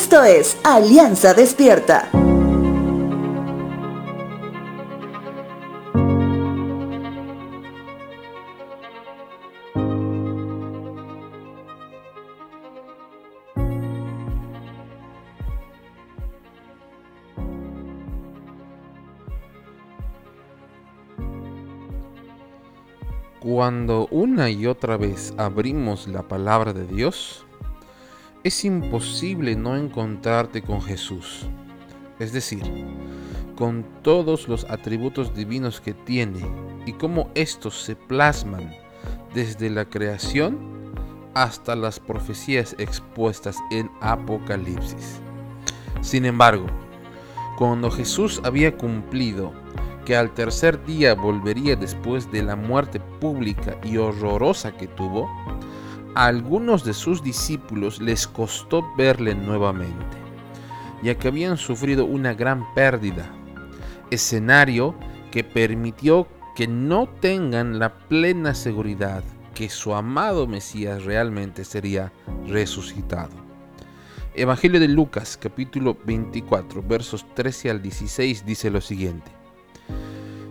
Esto es Alianza Despierta. Cuando una y otra vez abrimos la palabra de Dios, es imposible no encontrarte con Jesús, es decir, con todos los atributos divinos que tiene y cómo estos se plasman desde la creación hasta las profecías expuestas en Apocalipsis. Sin embargo, cuando Jesús había cumplido que al tercer día volvería después de la muerte pública y horrorosa que tuvo, a algunos de sus discípulos les costó verle nuevamente, ya que habían sufrido una gran pérdida, escenario que permitió que no tengan la plena seguridad que su amado Mesías realmente sería resucitado. Evangelio de Lucas capítulo 24 versos 13 al 16 dice lo siguiente.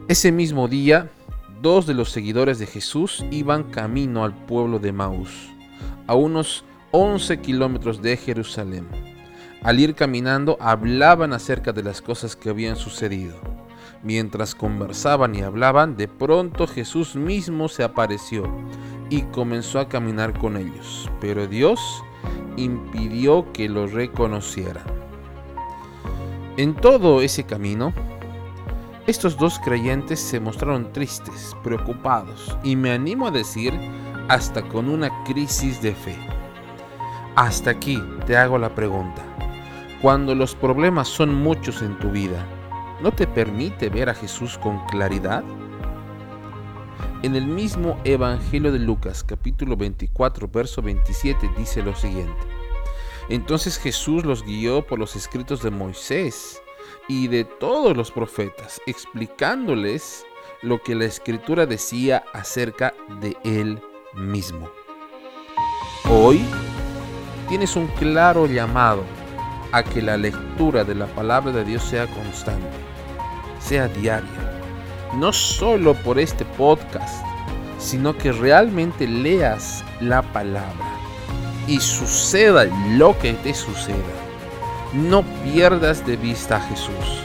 Ese mismo día, dos de los seguidores de Jesús iban camino al pueblo de Maús, a unos 11 kilómetros de Jerusalén. Al ir caminando hablaban acerca de las cosas que habían sucedido. Mientras conversaban y hablaban, de pronto Jesús mismo se apareció y comenzó a caminar con ellos, pero Dios impidió que lo reconocieran. En todo ese camino, estos dos creyentes se mostraron tristes, preocupados y me animo a decir hasta con una crisis de fe. Hasta aquí te hago la pregunta. Cuando los problemas son muchos en tu vida, ¿no te permite ver a Jesús con claridad? En el mismo Evangelio de Lucas capítulo 24 verso 27 dice lo siguiente. Entonces Jesús los guió por los escritos de Moisés y de todos los profetas, explicándoles lo que la escritura decía acerca de él mismo. Hoy tienes un claro llamado a que la lectura de la palabra de Dios sea constante, sea diaria, no solo por este podcast, sino que realmente leas la palabra y suceda lo que te suceda no pierdas de vista a Jesús,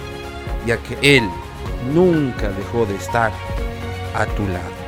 ya que Él nunca dejó de estar a tu lado.